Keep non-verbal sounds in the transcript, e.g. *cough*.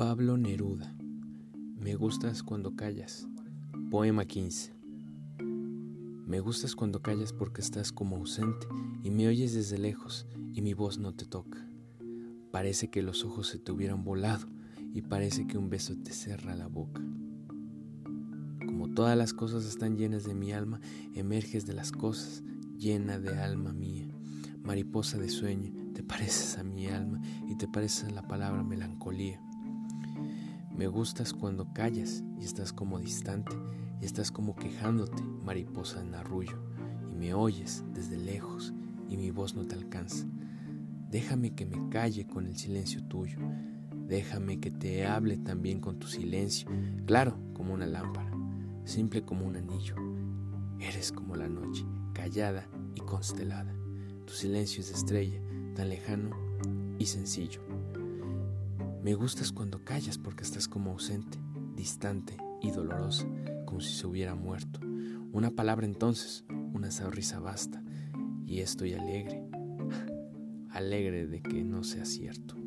Pablo Neruda. Me gustas cuando callas. Poema 15. Me gustas cuando callas porque estás como ausente y me oyes desde lejos y mi voz no te toca. Parece que los ojos se te hubieran volado y parece que un beso te cerra la boca. Como todas las cosas están llenas de mi alma, emerges de las cosas, llena de alma mía. Mariposa de sueño, te pareces a mi alma y te pareces a la palabra melancolía. Me gustas cuando callas y estás como distante y estás como quejándote, mariposa en arrullo, y me oyes desde lejos y mi voz no te alcanza. Déjame que me calle con el silencio tuyo. Déjame que te hable también con tu silencio, claro como una lámpara, simple como un anillo. Eres como la noche, callada y constelada. Tu silencio es estrella, tan lejano y sencillo. Me gustas cuando callas porque estás como ausente, distante y dolorosa, como si se hubiera muerto. Una palabra entonces, una sonrisa basta, y estoy alegre, *laughs* alegre de que no sea cierto.